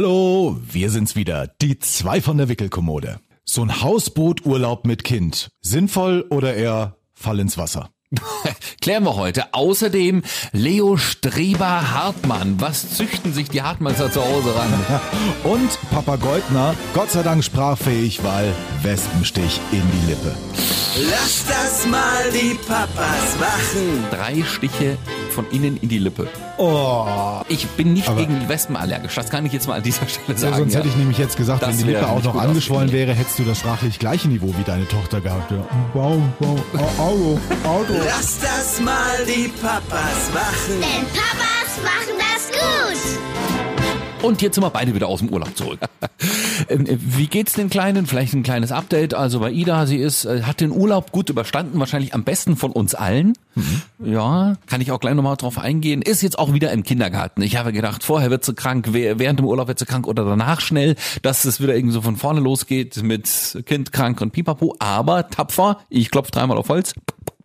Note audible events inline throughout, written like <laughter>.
Hallo, wir sind's wieder, die zwei von der Wickelkommode. So ein Hausbooturlaub mit Kind, sinnvoll oder eher Fall ins Wasser? <laughs> Klären wir heute. Außerdem Leo Streber Hartmann. Was züchten sich die Hartmanns da zu Hause ran? <laughs> Und Papa Goldner, Gott sei Dank sprachfähig, weil Wespenstich in die Lippe. Lass das mal die Papas machen. Drei Stiche von innen in die Lippe. Oh. Ich bin nicht Aber- gegen die Wespen allergisch. Das kann ich jetzt mal an dieser Stelle Ja, sagen. sonst ja. hätte ich nämlich jetzt gesagt, Das wenn die Lippe auch noch angeschwollen wäre, hättest du das sprachlich gleiche Niveau wie deine Tochter gehabt. Ja. Wow, wow, Au- Auto, Auto. Lass das mal die Papas machen. Denn Papas machen das gut. Und jetzt sind wir beide wieder aus dem Urlaub zurück. <laughs> Ähm, äh, Wie geht's den Kleinen? Vielleicht ein kleines Update. Also bei Ida, sie ist, äh, hat den Urlaub gut überstanden, wahrscheinlich am besten von uns allen. Ja, kann ich auch gleich nochmal drauf eingehen. Ist jetzt auch wieder im Kindergarten. Ich habe gedacht, vorher wird sie krank, während dem Urlaub wird sie krank oder danach schnell, dass es wieder irgendwie so von vorne losgeht mit Kind krank und pipapo. Aber tapfer, ich klopfe dreimal auf Holz.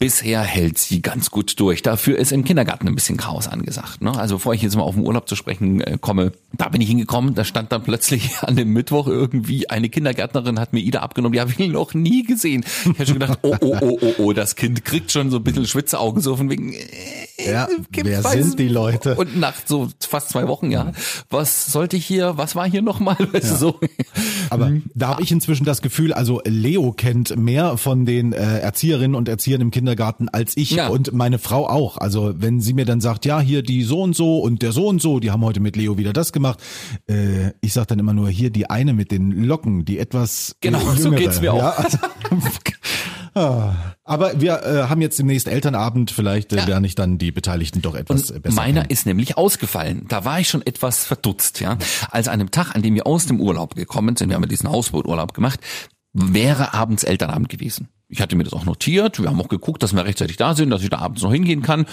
Bisher hält sie ganz gut durch. Dafür ist im Kindergarten ein bisschen Chaos angesagt. Ne? Also bevor ich jetzt mal auf den Urlaub zu sprechen äh, komme, da bin ich hingekommen, da stand dann plötzlich <laughs> an dem Mittwoch irgendwie eine Kindergärtnerin hat mir Ida abgenommen, die habe ich noch nie gesehen. Ich habe schon gedacht, oh, oh, oh, oh, oh, das Kind kriegt schon so ein bisschen Schwitzaugen, so von wegen, äh, Ja, gibt wer weiß- sind die Leute? Und nach so fast zwei Wochen, ja. Was sollte ich hier, was war hier nochmal? <laughs> Du, so. Aber da habe ich inzwischen das Gefühl, also Leo kennt mehr von den äh, Erzieherinnen und Erziehern im Kindergarten als ich Ja. und meine Frau auch. Also wenn sie mir dann sagt, ja, hier die so und so und der so und so, die haben heute mit Leo wieder das gemacht. Äh, ich sag dann immer nur, hier die eine mit den Locken, die etwas Genau, äh, so jüngere. geht's mir auch. Ja, also. <laughs> Aber wir äh, haben jetzt demnächst Elternabend, vielleicht äh, Ja. lerne ich dann die Beteiligten doch etwas äh, Und besser meiner kennen. ist nämlich ausgefallen. Da war ich schon etwas verdutzt, ja. Als an einem Tag, an dem wir aus dem Urlaub gekommen sind, wir haben ja diesen Hausbooturlaub gemacht, wäre abends Elternabend gewesen. Ich hatte mir das auch notiert. Wir haben auch geguckt, dass wir rechtzeitig da sind, dass ich da abends noch hingehen kann.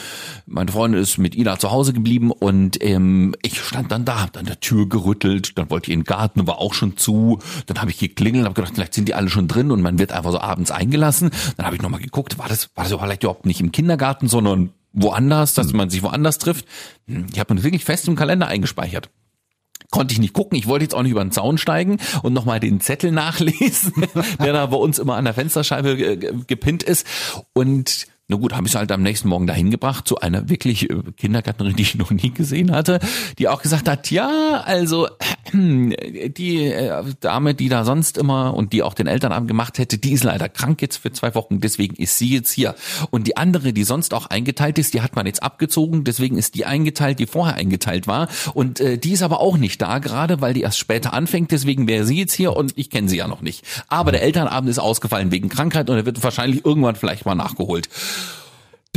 Meine Freundin ist mit Ida zu Hause geblieben und ähm, ich stand dann da, hab dann der Tür gerüttelt, dann wollte ich in den Garten, war auch schon zu. Dann habe ich geklingelt, habe gedacht, vielleicht sind die alle schon drin und man wird einfach so abends eingelassen. Dann habe ich nochmal geguckt, war das, war das vielleicht überhaupt nicht im Kindergarten, sondern woanders, dass man sich woanders trifft. Hm, Ich habe mir das wirklich fest im Kalender eingespeichert. Konnte ich nicht gucken. Ich wollte jetzt auch nicht über den Zaun steigen und nochmal den Zettel <laughs> nachlesen, der da bei uns immer an der Fensterscheibe äh, ge- gepinnt ist. Und na gut, habe ich halt am nächsten Morgen dahin gebracht zu einer wirklich äh, Kindergärtnerin, die ich noch nie gesehen hatte, die auch gesagt hat, ja, also die äh, Dame, die da sonst immer und die auch den Elternabend gemacht hätte, die ist leider krank jetzt für zwei Wochen, deswegen ist sie jetzt hier. Und die andere, die sonst auch eingeteilt ist, die hat man jetzt abgezogen, deswegen ist die eingeteilt, die vorher eingeteilt war. Und äh, die ist aber auch nicht da gerade, weil die erst später anfängt, deswegen wäre sie jetzt hier und ich kenne sie ja noch nicht. Aber der Elternabend ist ausgefallen wegen Krankheit und er wird wahrscheinlich irgendwann vielleicht mal nachgeholt.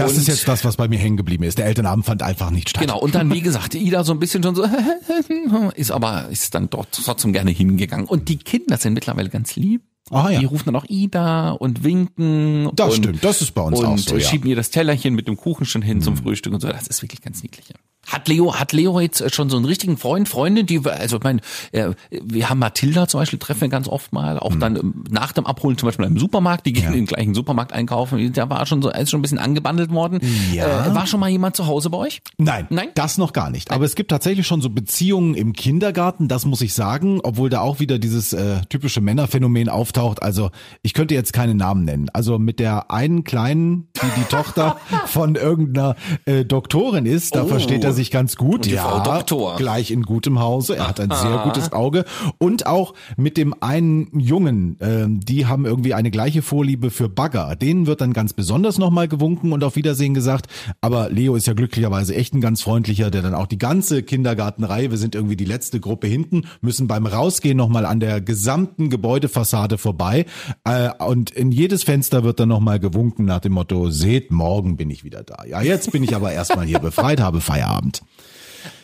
Das und- ist jetzt das, was bei mir hängen geblieben ist. Der Elternabend fand einfach nicht statt. Genau, und dann, wie gesagt, Ida so ein bisschen schon so, <laughs> ist aber, ist dann dort trotzdem gerne hingegangen. Und die Kinder sind mittlerweile ganz lieb. Ah, ja. Die rufen dann auch Ida und winken. Das und, stimmt, das ist bei uns und auch so, ja. Mhm. schieben ihr das Tellerchen mit dem Kuchen schon hin zum Frühstück und so. Das ist wirklich ganz niedlich. Hat Leo, hat Leo jetzt schon so einen richtigen Freund, Freundin, die, wir- also ich meine, äh, wir haben Mathilda zum Beispiel, treffen wir ganz oft mal, auch dann ähm, nach dem Abholen zum Beispiel im Supermarkt, die gehen Mhm. Ja. in den gleichen Supermarkt einkaufen, da war schon so, ist schon ein bisschen angebandelt worden. Ja. Äh, war schon mal jemand zu Hause bei euch? Nein, Nein? das noch gar nicht. Aber es gibt tatsächlich schon so Beziehungen im Kindergarten, das muss ich sagen, obwohl da auch wieder dieses äh, typische Männerphänomen auftaucht. Also ich könnte jetzt keine Namen nennen. Also mit der einen kleinen, die die Tochter <laughs> von irgendeiner äh, Doktorin ist, da Oh. versteht er sich ganz gut. Und die ja, Frau Doktor. gleich in gutem Hause. Er hat ein sehr gutes Auge. Und auch mit dem einen Jungen, ähm, die haben irgendwie eine gleiche Vorliebe für Bagger. Denen wird dann ganz besonders nochmal gewunken und auf Wiedersehen gesagt. Aber Leo ist ja glücklicherweise echt ein ganz freundlicher, der dann auch die ganze Kindergartenreihe, wir sind irgendwie die letzte Gruppe hinten, müssen beim Rausgehen nochmal an der gesamten Gebäudefassade vorbei. Äh, und in jedes Fenster wird dann nochmal gewunken nach dem Motto, seht, morgen bin ich wieder da. Ja, jetzt bin ich aber erstmal hier befreit, <laughs> habe Feierabend.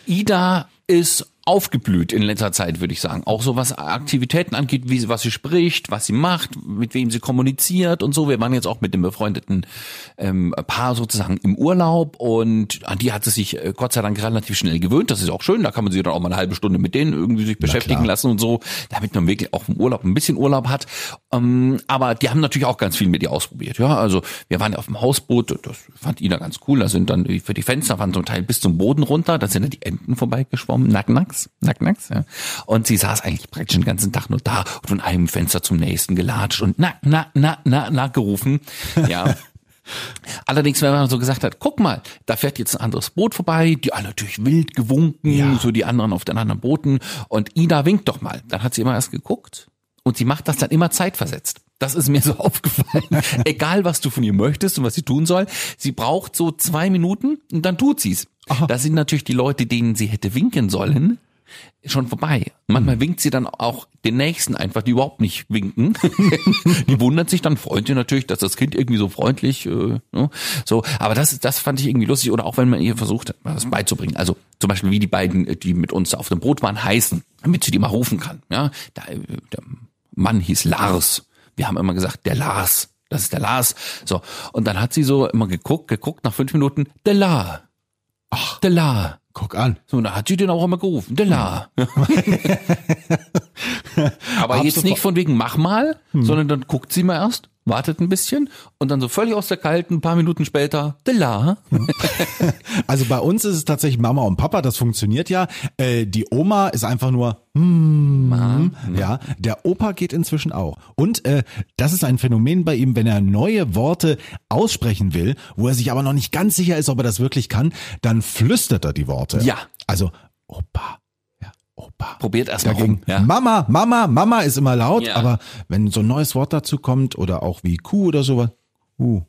Ida ist aufgeblüht in letzter Zeit, würde ich sagen. Auch so was Aktivitäten angeht, wie sie, was sie spricht, was sie macht, mit wem sie kommuniziert und so. Wir waren jetzt auch mit dem befreundeten ähm, Paar sozusagen im Urlaub und an die hat sie sich äh, Gott sei Dank relativ schnell gewöhnt. Das ist auch schön. Da kann man sich dann auch mal eine halbe Stunde mit denen irgendwie sich beschäftigen lassen und so, damit man wirklich auch im Urlaub ein bisschen Urlaub hat. Ähm, aber die haben natürlich auch ganz viel mit ihr ausprobiert. Ja, also wir waren ja auf dem Hausboot. Das fand Ida ganz cool. Da sind dann für die Fenster waren zum Teil bis zum Boden runter. Da sind dann die Enten vorbeigeschwommen, nack, nacks. Nack, nacks, ja. Und sie saß eigentlich praktisch den ganzen Tag nur da und von einem Fenster zum nächsten gelatscht und na, na, na, na, na gerufen. Ja. Allerdings, wenn man so gesagt hat, guck mal, da fährt jetzt ein anderes Boot vorbei, die alle natürlich wild gewunken, Ja. so die anderen auf den anderen Booten und Ida winkt doch mal. Dann hat sie immer erst geguckt und sie macht das dann immer zeitversetzt. Das ist mir so aufgefallen. Egal, was du von ihr möchtest und was sie tun soll, sie braucht so zwei Minuten und dann tut sie's. Da sind natürlich die Leute, denen sie hätte winken sollen, schon vorbei. Manchmal winkt sie dann auch den Nächsten einfach, die überhaupt nicht winken. <laughs> die wundert sich dann, freut sich natürlich, dass das Kind irgendwie so freundlich, äh, ne? so. Aber das, das fand ich irgendwie lustig. Oder auch wenn man ihr versucht, was beizubringen. Also zum Beispiel wie die beiden, äh, die mit uns auf dem Boot waren, heißen, damit sie die mal rufen kann. Ja, äh, der Mann hieß Lars. Wir haben immer gesagt, der Lars. Das ist der Lars. So. Und dann hat sie so immer geguckt, geguckt, nach fünf Minuten, der La. Ach, der La. Guck an. So, da hat sie den auch immer gerufen. Der La. <laughs> Aber jetzt nicht von wegen mach mal, sondern dann guckt sie mal erst, wartet ein bisschen und dann so völlig aus der Kalten, ein paar Minuten später, der La. <laughs> Also bei uns ist es tatsächlich Mama und Papa, das funktioniert ja. Äh, die Oma ist einfach nur, hm, ja. Der Opa geht inzwischen auch. Und äh, das ist ein Phänomen bei ihm, wenn er neue Worte aussprechen will, wo er sich aber noch nicht ganz sicher ist, ob er das wirklich kann, dann flüstert er die Worte. Ja. Also Opa, Opa. Probiert erst mal Dagegen rum. Ja. Mama, Mama, Mama ist immer laut, Ja. aber wenn so ein neues Wort dazu kommt oder auch wie Kuh oder sowas, uh,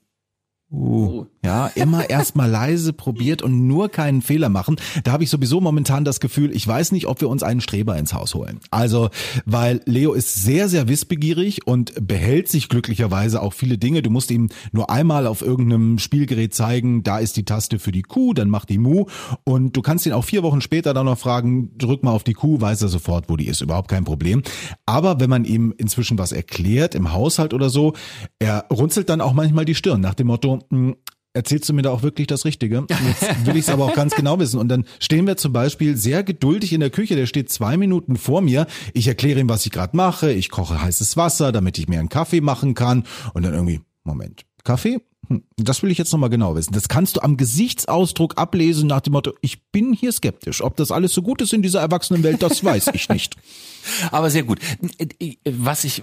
uh, ja, immer erstmal leise probiert und nur keinen Fehler machen. Da habe ich sowieso momentan das Gefühl, ich weiß nicht, ob wir uns einen Streber ins Haus holen. Also, weil Leo ist sehr, sehr wissbegierig und behält sich glücklicherweise auch viele Dinge. Du musst ihm nur einmal auf irgendeinem Spielgerät zeigen, da ist die Taste für die Kuh, dann macht die Mu und du kannst ihn auch vier Wochen später dann noch fragen, drück mal auf die Kuh, weiß er sofort, wo die ist, überhaupt kein Problem. Aber wenn man ihm inzwischen was erklärt im Haushalt oder so, er runzelt dann auch manchmal die Stirn nach dem Motto, "Hm, Erzählst du mir da auch wirklich das Richtige? Jetzt will ich es aber auch ganz genau wissen. Und dann stehen wir zum Beispiel sehr geduldig in der Küche. Der steht zwei Minuten vor mir. Ich erkläre ihm, was ich gerade mache. Ich koche heißes Wasser, damit ich mir einen Kaffee machen kann. Und dann irgendwie, Moment, Kaffee? Hm, Das will ich jetzt nochmal genau wissen. Das kannst du am Gesichtsausdruck ablesen nach dem Motto, ich bin hier skeptisch. Ob das alles so gut ist in dieser Erwachsenenwelt, das weiß ich nicht. <laughs> Aber sehr gut. Was ich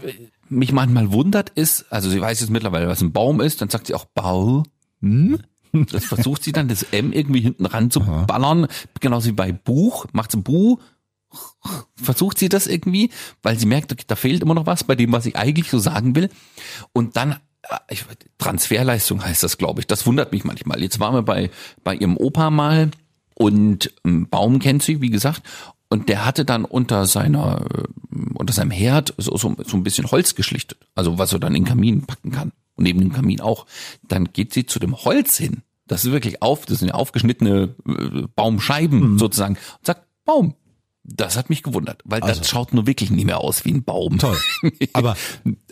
mich manchmal wundert ist, also sie weiß jetzt mittlerweile, was ein Baum ist, dann sagt sie auch Bau. Hm? <laughs> Das versucht sie dann, das M irgendwie hinten ran zu ballern. Genauso wie bei Buch, macht sie Bu. Versucht sie das irgendwie, weil sie merkt, da fehlt immer noch was bei dem, was ich eigentlich so sagen will. Und dann, äh, ich, Transferleistung heißt das, glaube ich. Das wundert mich manchmal. Jetzt waren wir bei, bei ihrem Opa mal und ähm, Baum kennt sie, wie gesagt. Und der hatte dann unter seiner, äh, unter seinem Herd so, so, so ein bisschen Holz geschlichtet. Also was er dann in den Kamin packen kann. Und neben dem Kamin auch. Dann geht sie zu dem Holz hin. Das ist wirklich auf, das sind ja aufgeschnittene äh, Baumscheiben sozusagen. Und sagt, Baum. Das hat mich gewundert, weil das schaut nur wirklich nicht mehr aus wie ein Baum. Toll. <laughs> Aber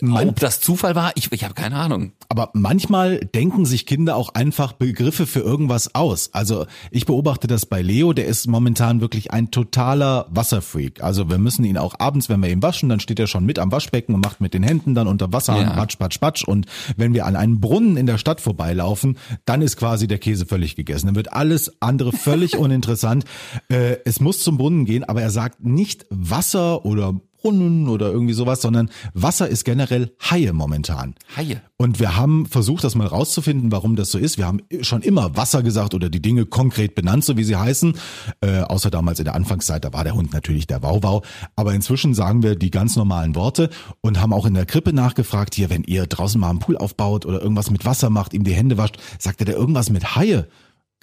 Ob das Zufall war, ich, ich habe keine Ahnung. Aber manchmal denken sich Kinder auch einfach Begriffe für irgendwas aus. Also ich beobachte das bei Leo, der ist momentan wirklich ein totaler Wasserfreak. Also wir müssen ihn auch abends, wenn wir ihn waschen, dann steht er schon mit am Waschbecken und macht mit den Händen dann unter Wasser Ja. patsch, patsch, patsch. Und wenn wir an einen Brunnen in der Stadt vorbeilaufen, dann ist quasi der Käse völlig gegessen. Dann wird alles andere völlig <laughs> uninteressant. Äh, es muss zum Brunnen gehen, aber er sagt nicht Wasser oder Brunnen oder irgendwie sowas, sondern Wasser ist generell Haie momentan. Haie. Und wir haben versucht, das mal rauszufinden, warum das so ist. Wir haben schon immer Wasser gesagt oder die Dinge konkret benannt, so wie sie heißen. Äh, außer damals in der Anfangszeit, da war der Hund natürlich der Wauwau. Aber inzwischen sagen wir die ganz normalen Worte und haben auch in der Krippe nachgefragt, hier, wenn ihr draußen mal einen Pool aufbaut oder irgendwas mit Wasser macht, ihm die Hände wascht, sagt er da irgendwas mit Haie?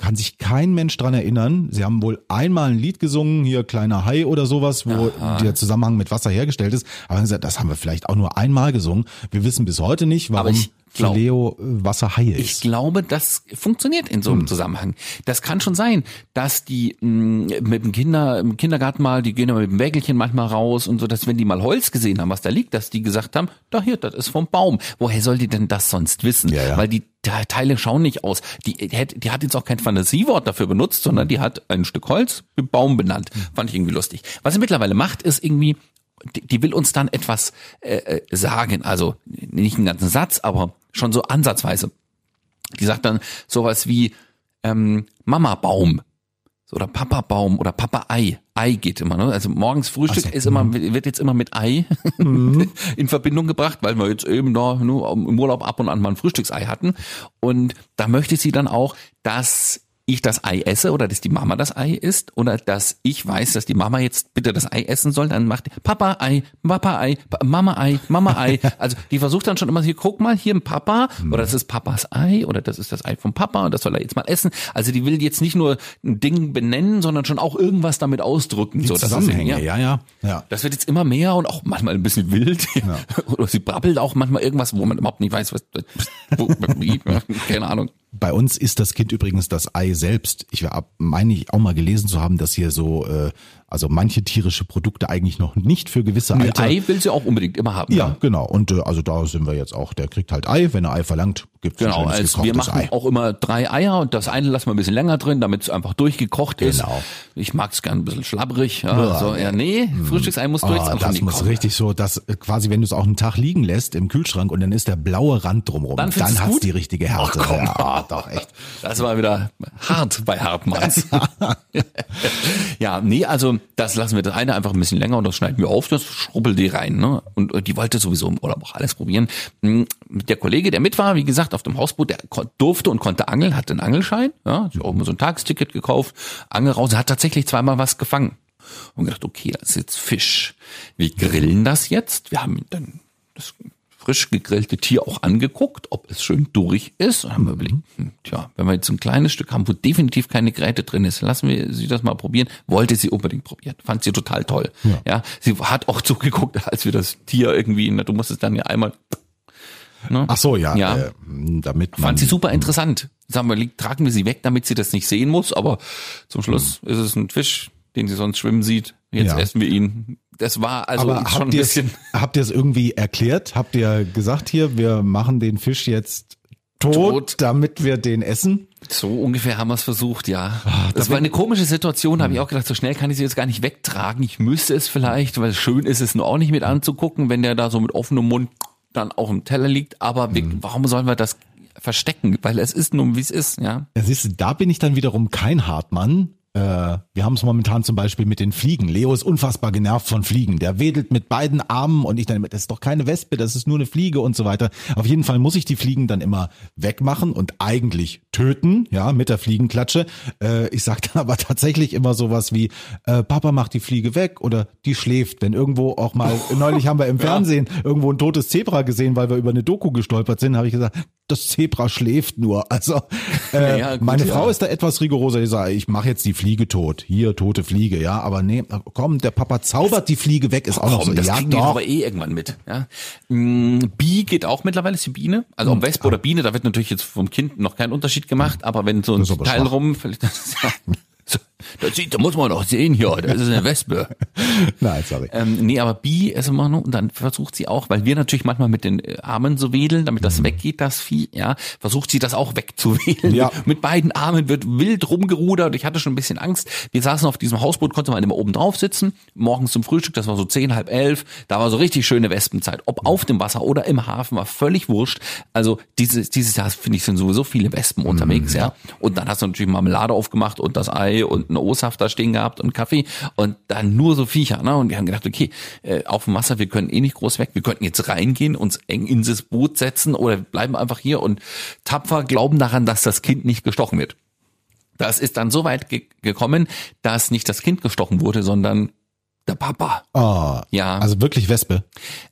Kann sich kein Mensch dran erinnern. Sie haben wohl einmal ein Lied gesungen, hier kleiner Hai oder sowas, wo der Zusammenhang mit Wasser hergestellt ist. Aber haben gesagt, das haben wir vielleicht auch nur einmal gesungen. Wir wissen bis heute nicht, warum ich für glaub- Leo äh, Wasser Haie Ich ist. glaube, das funktioniert in so einem Zusammenhang. Das kann schon sein, dass die mh, mit dem Kinder im Kindergarten mal, die gehen ja mit dem Wägelchen manchmal raus und so, dass wenn die mal Holz gesehen haben, was da liegt, dass die gesagt haben, da hier, das ist vom Baum. Woher soll die denn das sonst wissen? Ja, ja. Weil die Te- Teile schauen nicht aus. Die, die, hat- die hat jetzt auch kein Fantasiewort dafür benutzt, sondern die hat ein Stück Holz mit Baum benannt. Fand ich irgendwie lustig. Was sie mittlerweile macht, ist irgendwie die, die will uns dann etwas äh, äh, sagen, also nicht einen ganzen Satz, aber schon so ansatzweise. Die sagt dann sowas wie ähm, Mama Baum. Oder Papa Baum oder Papa Ei. Ei geht immer, ne? Also morgens Frühstück Ach so, ist immer, wird jetzt immer mit Ei <laughs> in Verbindung gebracht, weil wir jetzt eben da nur im Urlaub ab und an mal ein Frühstücksei hatten. Und da möchte sie dann auch, dass ich das Ei esse oder dass die Mama das Ei isst oder dass ich weiß, dass die Mama jetzt bitte das Ei essen soll, dann macht die Papa Ei, Papa Ei, Mama Ei, Mama Ei. <laughs> Also die versucht dann schon immer hier, guck mal, hier ein Papa oder das ist Papas Ei oder das ist das Ei vom Papa und das soll er jetzt mal essen. Also die will jetzt nicht nur ein Ding benennen, sondern schon auch irgendwas damit ausdrücken. Die so, Zusammenhänge, ja, ja. ja. das wird jetzt immer mehr und auch manchmal ein bisschen wild. <laughs> Oder sie brabbelt auch manchmal irgendwas, wo man überhaupt nicht weiß, was, wo, wie, <laughs> keine Ahnung. Bei uns ist das Kind übrigens das Ei selbst. Ich meine ich auch mal gelesen zu haben, dass hier so, äh, also manche tierische Produkte eigentlich noch nicht für gewisse Ein Alter. Ei will sie auch unbedingt immer haben. Ja, genau. Und äh, also da sind wir jetzt auch. Der kriegt halt Ei. Wenn er Ei verlangt, gibt's Genau, ein schönes also wir gekochtes machen Ei. auch immer drei Eier und das eine lassen wir ein bisschen länger drin, damit es einfach durchgekocht ist. Genau. Ich mag es gern ein bisschen schlabbrig. Ja, so, ja, nee, Frühstücksei muss durch. Ah, das nicht muss kochen. richtig so, dass äh, quasi, wenn du es auch einen Tag liegen lässt im Kühlschrank und dann ist der blaue Rand drumrum, Dann dann, hat's gut? die richtige Härte. Ach, komm. ja, doch, echt. Das war wieder hart bei Hartmanns. <laughs> <laughs> ja, nee, also das lassen wir das eine einfach ein bisschen länger und das schneiden wir auf, das schrubbelt die rein. Ne? Und äh, die wollte sowieso im Urlaub auch alles probieren. Hm, Der Kollege, der mit war, wie gesagt, auf dem Hausboot, der durfte und konnte angeln, hatte einen Angelschein, ja, hat sich auch mal so ein Tagesticket gekauft, Angel raus, hat tatsächlich zweimal was gefangen. Und gedacht, okay, das ist jetzt Fisch. Wir grillen das jetzt. Wir haben dann das frisch gegrillte Tier auch angeguckt, ob es schön durch ist. Und haben wir überlegt, hm, tja, wenn wir jetzt ein kleines Stück haben, wo definitiv keine Gräte drin ist, lassen wir sie das mal probieren. Wollte sie unbedingt probieren. Fand sie total toll. Ja, sie hat auch <laughs> zugeguckt, als wir das Tier irgendwie, na, du musst es dann ja einmal, ne? Ach so, ja. Ja. Äh, damit man, Fand sie super interessant. Sagen wir, tragen wir sie weg, damit sie das nicht sehen muss, aber zum Schluss ist es ein Fisch, den sie sonst schwimmen sieht. Jetzt Ja. essen wir ihn. Das war also Aber schon ein habt ihr es bisschen. habt ihr es irgendwie erklärt? Habt ihr gesagt hier, wir machen den Fisch jetzt tot, Tot. damit wir den essen? So ungefähr haben wir es versucht, ja. Ah, das war eine komische Situation, habe ich auch gedacht, so schnell kann ich sie jetzt gar nicht wegtragen. Ich müsste es vielleicht, weil schön ist es nur auch nicht mit anzugucken, wenn der da so mit offenem Mund dann auch im Teller liegt. Aber wir, warum sollen wir das verstecken? Weil es ist nun, wie es ist, ja. Ja, siehst du, da bin ich dann wiederum kein Hartmann. Äh, wir haben es momentan zum Beispiel mit den Fliegen. Leo ist unfassbar genervt von Fliegen. Der wedelt mit beiden Armen und ich dann, das ist doch keine Wespe, das ist nur eine Fliege und so weiter. Auf jeden Fall muss ich die Fliegen dann immer wegmachen und eigentlich töten, ja, mit der Fliegenklatsche. Äh, ich sag dann aber tatsächlich immer sowas wie, äh, Papa macht die Fliege weg oder die schläft. Wenn irgendwo auch mal, neulich haben wir im <laughs> Fernsehen irgendwo ein totes Zebra gesehen, weil wir über eine Doku gestolpert sind, habe ich gesagt, das Zebra schläft nur. Also <laughs> äh, Ja, gut, meine ja. Frau ist da etwas rigoroser. Ich sage, ich mache jetzt die Fliege tot. Hier, tote Fliege, ja. Aber nee, komm, der Papa zaubert die Fliege weg, ist auch noch Komm, so. das Ja, kriegen die doch aber eh irgendwann mit. Ja. Mm, Bi geht auch mittlerweile, ist die Biene. Also Hm. ob Wespe oder Biene, da wird natürlich jetzt vom Kind noch kein Unterschied gemacht, aber wenn so ein Teil schwach. rum, vielleicht, <laughs> das, das sieht, da muss man doch sehen hier, das ist eine Wespe. <laughs> Nein, sorry. Ähm, nee, aber Bi ist immer nur, und dann versucht sie auch, weil wir natürlich manchmal mit den äh, Armen so wedeln, damit das weggeht, das Vieh, ja, versucht sie das auch wegzuwedeln. Mhm. Ja. Mit beiden Armen wird wild rumgerudert. Ich hatte schon ein bisschen Angst. Wir saßen auf diesem Hausboot, konnte man immer oben drauf sitzen, morgens zum Frühstück, das war so zehn, halb elf, da war so richtig schöne Wespenzeit. Ob auf dem Wasser oder im Hafen, war völlig wurscht. Also dieses, dieses Jahr, finde ich, sind sowieso viele Wespen Mhm, unterwegs, ja. Und dann hast du natürlich Marmelade aufgemacht und das Ei und einen O-Saft da stehen gehabt und Kaffee und dann nur so Viecher, ne? Und wir haben gedacht, okay, äh, auf dem Wasser, wir können eh nicht groß weg, wir könnten jetzt reingehen, uns eng in das Boot setzen oder bleiben einfach hier und tapfer glauben daran, dass das Kind nicht gestochen wird. Das ist dann so weit ge gekommen, dass nicht das Kind gestochen wurde, sondern der Papa. Oh, Ja. Also wirklich Wespe.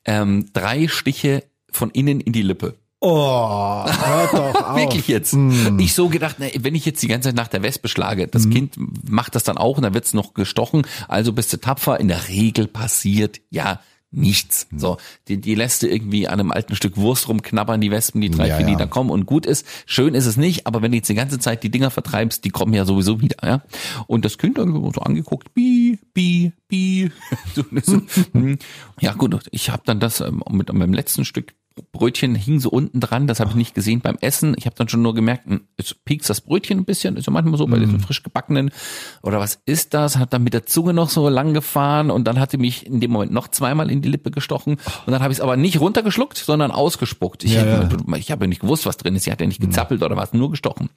Ähm, drei Stiche von innen in die Lippe. Oh, <laughs> hört doch auf. Wirklich jetzt. Ich so gedacht, na, wenn ich jetzt die ganze Zeit nach der Wespe schlage, das Kind macht das dann auch und dann wird's noch gestochen, also bist du tapfer. In der Regel passiert ja nichts. So, die, die lässt du irgendwie an einem alten Stück Wurst rumknabbern, die Wespen, die drei, Ja, vier, die ja. da kommen und gut ist. Schön ist es nicht, aber wenn du jetzt die ganze Zeit die Dinger vertreibst, die kommen ja sowieso wieder, ja. Und das Kind dann so angeguckt, bi, bi, bi. <laughs> Ja gut, ich habe dann das ähm, mit meinem letzten Stück Brötchen hing so unten dran, das habe ich nicht gesehen beim Essen. Ich habe dann schon nur gemerkt, hm, es piekst das Brötchen ein bisschen, ist ja manchmal so bei Mhm. diesen frisch gebackenen. Oder was ist das? Hat dann mit der Zunge noch so lang gefahren und dann hatte mich in dem Moment noch zweimal in die Lippe gestochen und dann habe ich es aber nicht runtergeschluckt, sondern ausgespuckt. Ich, Ja, ja. ich habe nicht gewusst, was drin ist. Sie hat ja nicht gezappelt oder was, nur gestochen.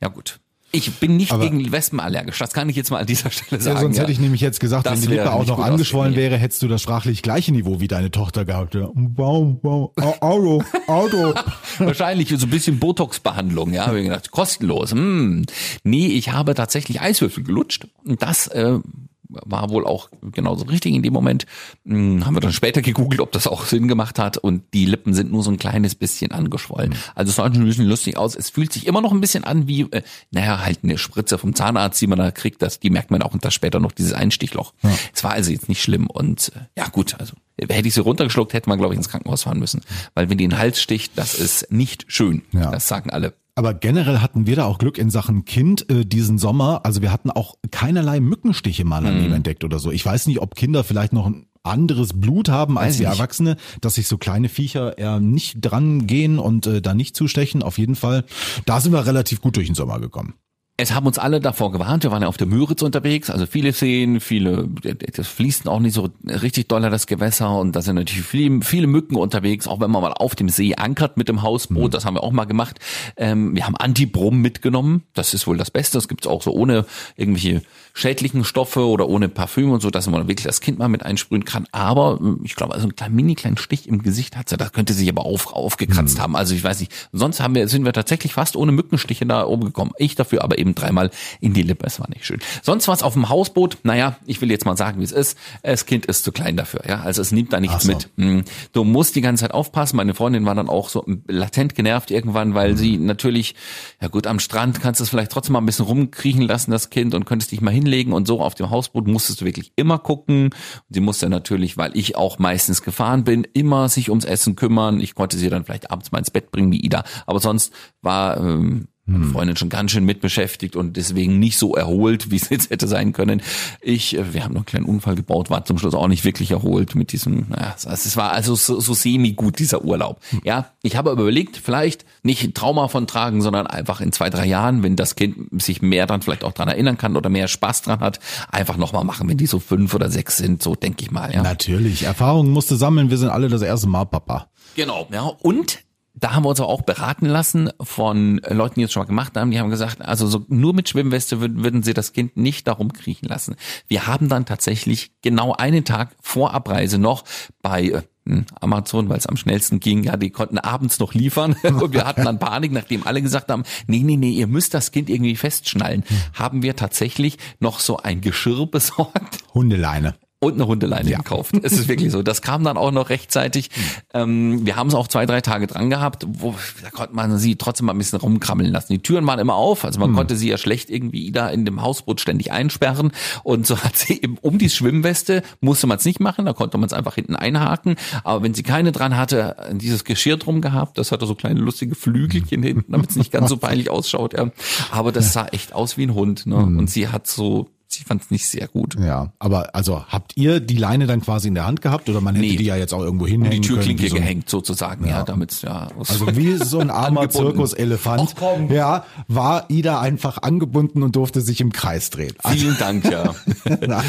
Ja gut. Ich bin nicht Aber- gegen Wespen allergisch. Das kann ich jetzt mal an dieser Stelle Ja, sagen. sonst ja. hätte ich nämlich jetzt gesagt, Das wenn die Lippe auch noch angeschwollen wäre, hättest du das sprachlich gleiche Niveau wie deine Tochter gehabt. Ja. Wow, wow, Au- Auto, Auto. <laughs> Wahrscheinlich so ein bisschen Botox-Behandlung, ja. Hab ich gedacht, kostenlos. Hm. Nee, ich habe tatsächlich Eiswürfel gelutscht. Und das äh, war wohl auch genauso richtig in dem Moment. Hm, haben wir dann später gegoogelt, ob das auch Sinn gemacht hat. Und die Lippen sind nur so ein kleines bisschen angeschwollen. Also es sah schon ein bisschen lustig aus. Es fühlt sich immer noch ein bisschen an wie, äh, naja, halt eine Spritze vom Zahnarzt, die man da kriegt. Das, die merkt man auch und da später noch dieses Einstichloch. Es war also jetzt nicht schlimm. Und äh, ja gut, also hätte ich sie runtergeschluckt, hätte man, glaube ich, ins Krankenhaus fahren müssen. Weil wenn die in den Hals sticht, das ist nicht schön. Ja. Das sagen alle. Aber generell hatten wir da auch Glück in Sachen Kind äh, diesen Sommer. Also wir hatten auch keinerlei Mückenstiche mal an Mhm. ihm entdeckt oder so. Ich weiß nicht, ob Kinder vielleicht noch ein anderes Blut haben als Weiß die nicht. Erwachsene, dass sich so kleine Viecher eher nicht dran gehen und äh, da nicht zustechen. Auf jeden Fall, da sind wir relativ gut durch den Sommer gekommen. Es haben uns alle davor gewarnt. Wir waren ja auf der Müritz unterwegs, also viele Seen, viele, das fließt auch nicht so richtig doller das Gewässer. Und da sind natürlich viele, viele Mücken unterwegs, auch wenn man mal auf dem See ankert mit dem Hausboot, das haben wir auch mal gemacht. Ähm, wir haben Antibrum mitgenommen, das ist wohl das Beste, das gibt's auch so ohne irgendwelche schädlichen Stoffe oder ohne Parfüm und so, dass man wirklich das Kind mal mit einsprühen kann. Aber ähm, ich glaube, also einen kleinen, mini kleinen Stich im Gesicht hat sie, das könnte sich aber auf, aufgekratzt haben. Also ich weiß nicht, sonst haben wir, sind wir tatsächlich fast ohne Mückenstiche da oben gekommen. Ich dafür aber eben dreimal in die Lippe. Es war nicht schön. Sonst was auf dem Hausboot. Naja, ich will jetzt mal sagen, wie es ist. Das Kind ist zu klein dafür. Ja, also es nimmt da nichts so. mit. Hm. Du musst die ganze Zeit aufpassen. Meine Freundin war dann auch so latent genervt irgendwann, weil sie natürlich, ja gut, am Strand kannst du es vielleicht trotzdem mal ein bisschen rumkriechen lassen, das Kind, und könntest dich mal hinlegen und so auf dem Hausboot musstest du wirklich immer gucken. Sie musste natürlich, weil ich auch meistens gefahren bin, immer sich ums Essen kümmern. Ich konnte sie dann vielleicht abends mal ins Bett bringen, wie Ida. Aber sonst war ähm, meine Freundin schon ganz schön mit beschäftigt und deswegen nicht so erholt, <laughs> wie es jetzt hätte sein können. Ich, äh, wir haben noch einen kleinen Unfall gebaut, war zum Schluss auch nicht wirklich erholt mit diesem, naja, es- war also so, so semi gut dieser Urlaub. Ja, ich habe aber überlegt, vielleicht nicht Trauma von tragen, sondern einfach in zwei, drei Jahren, wenn das Kind sich mehr dann vielleicht auch dran erinnern kann oder mehr Spaß dran hat, einfach nochmal machen, wenn die so fünf oder sechs sind, so denke ich mal, ja. Natürlich, Erfahrungen musste sammeln. Wir sind alle das erste Mal Papa. Genau, ja. Und da haben wir uns auch beraten lassen von Leuten, die es schon mal gemacht haben. Die haben gesagt, also so nur mit Schwimmweste würden, würden sie das Kind nicht darum kriechen lassen. Wir haben dann tatsächlich genau einen Tag vor Abreise noch bei äh, hm, Amazon, weil es am schnellsten ging, ja, die konnten abends noch liefern <laughs> und wir hatten dann Panik, nachdem alle gesagt haben, nee, nee, nee, ihr müsst das Kind irgendwie festschnallen, haben wir tatsächlich noch so ein Geschirr besorgt Hundeleine. Und eine Hundeleine gekauft. Es ist wirklich so. Das kam dann auch noch rechtzeitig. Ähm, wir haben es auch zwei, drei Tage dran gehabt, wo da konnte man sie trotzdem mal ein bisschen rumkrammeln lassen. Die Türen waren immer auf, also man konnte sie ja schlecht irgendwie da in dem Hausboot ständig einsperren. Und so <laughs> hat sie eben um die Schwimmweste musste man es nicht machen, da konnte man es einfach hinten einhaken. Aber wenn sie keine dran hatte, dieses Geschirr drum gehabt, das hatte so kleine lustige Flügelchen hinten, damit es nicht ganz so peinlich <laughs> ausschaut. Ja. Aber das sah echt aus wie ein Hund. Ne? Und sie hat so, sie fand es nicht sehr gut. Ja, aber also habt ihr die Leine dann quasi in der Hand gehabt oder man hätte Nee. die ja jetzt auch irgendwo um hinhängen die können? Türklinke wie so gehängt sozusagen, ja, damit ja. Also wie so ein armer. <laughs> Zirkuselefant, ja, war Ida einfach angebunden und durfte sich im Kreis drehen. Vielen Dank, ja. <laughs>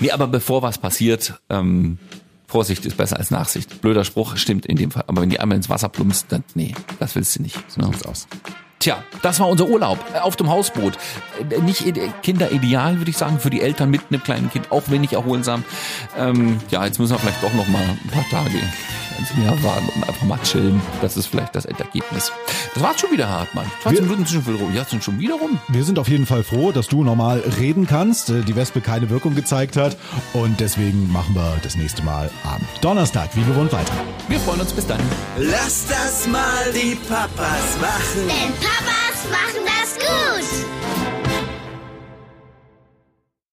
nee, aber bevor was passiert, ähm, Vorsicht ist besser als Nachsicht. Blöder Spruch, stimmt in dem Fall. Aber wenn die einmal ins Wasser plumpst, dann nee, das willst du nicht. Ne? sieht's aus. Tja, das war unser Urlaub äh, auf dem Hausboot. Äh, Nicht ide- kinderideal, würde ich sagen, für die Eltern mit einem kleinen Kind, auch wenig erholsam. Ähm, ja, jetzt müssen wir vielleicht doch noch mal ein paar Tage ins Meer fahren und einfach mal chillen. Das ist vielleicht das Endergebnis. Das war's schon wieder, Hartmann. 20 Wir- Minuten sind schon wieder rum. Ja, sind schon wieder rum. Wir sind auf jeden Fall froh, dass du normal reden kannst, äh, die Wespe keine Wirkung gezeigt hat und deswegen machen wir das nächste Mal am Donnerstag wie gewohnt weiter. Wir freuen uns bis dann. Lass das mal die Papas machen. Denn Papas machen das.